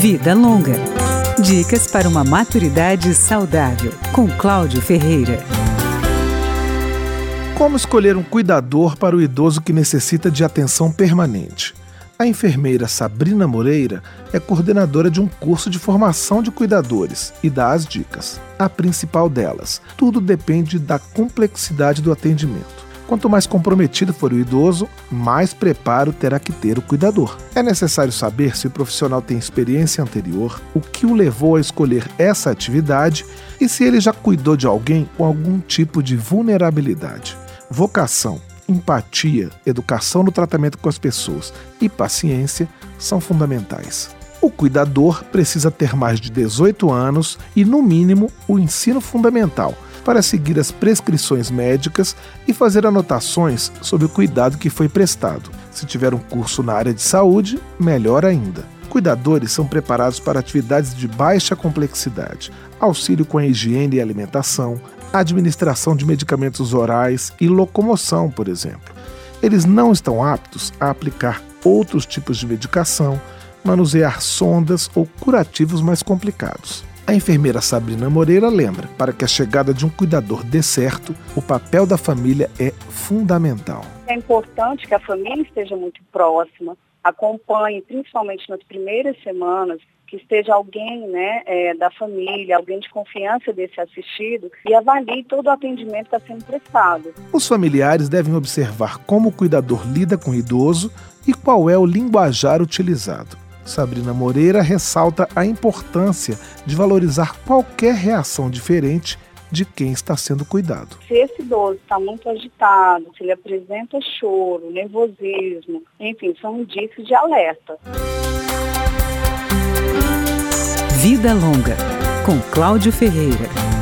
Vida Longa. Dicas para uma maturidade saudável, com Cláudio Ferreira. Como escolher um cuidador para o idoso que necessita de atenção permanente? A enfermeira Sabrina Moreira é coordenadora de um curso de formação de cuidadores e dá as dicas. A principal delas: tudo depende da complexidade do atendimento. Quanto mais comprometido for o idoso, mais preparo terá que ter o cuidador. É necessário saber se o profissional tem experiência anterior, o que o levou a escolher essa atividade e se ele já cuidou de alguém com algum tipo de vulnerabilidade. Vocação, empatia, educação no tratamento com as pessoas e paciência são fundamentais. O cuidador precisa ter mais de 18 anos e, no mínimo, o ensino fundamental para seguir as prescrições médicas e fazer anotações sobre o cuidado que foi prestado. Se tiver um curso na área de saúde, melhor ainda. Cuidadores são preparados para atividades de baixa complexidade, auxílio com a higiene e alimentação, administração de medicamentos orais e locomoção, por exemplo. Eles não estão aptos a aplicar outros tipos de medicação, manusear sondas ou curativos mais complicados. A enfermeira Sabrina Moreira lembra: para que a chegada de um cuidador dê certo, o papel da família é fundamental. É importante que a família esteja muito próxima, acompanhe, principalmente nas primeiras semanas, que esteja alguém né, é, da família, alguém de confiança desse assistido e avalie todo o atendimento que está sendo prestado. Os familiares devem observar como o cuidador lida com o idoso e qual é o linguajar utilizado. Sabrina Moreira ressalta a importância de valorizar qualquer reação diferente de quem está sendo cuidado. Se esse idoso está muito agitado, se ele apresenta choro, nervosismo, enfim, são indícios de alerta. Vida Longa, com Cláudio Ferreira.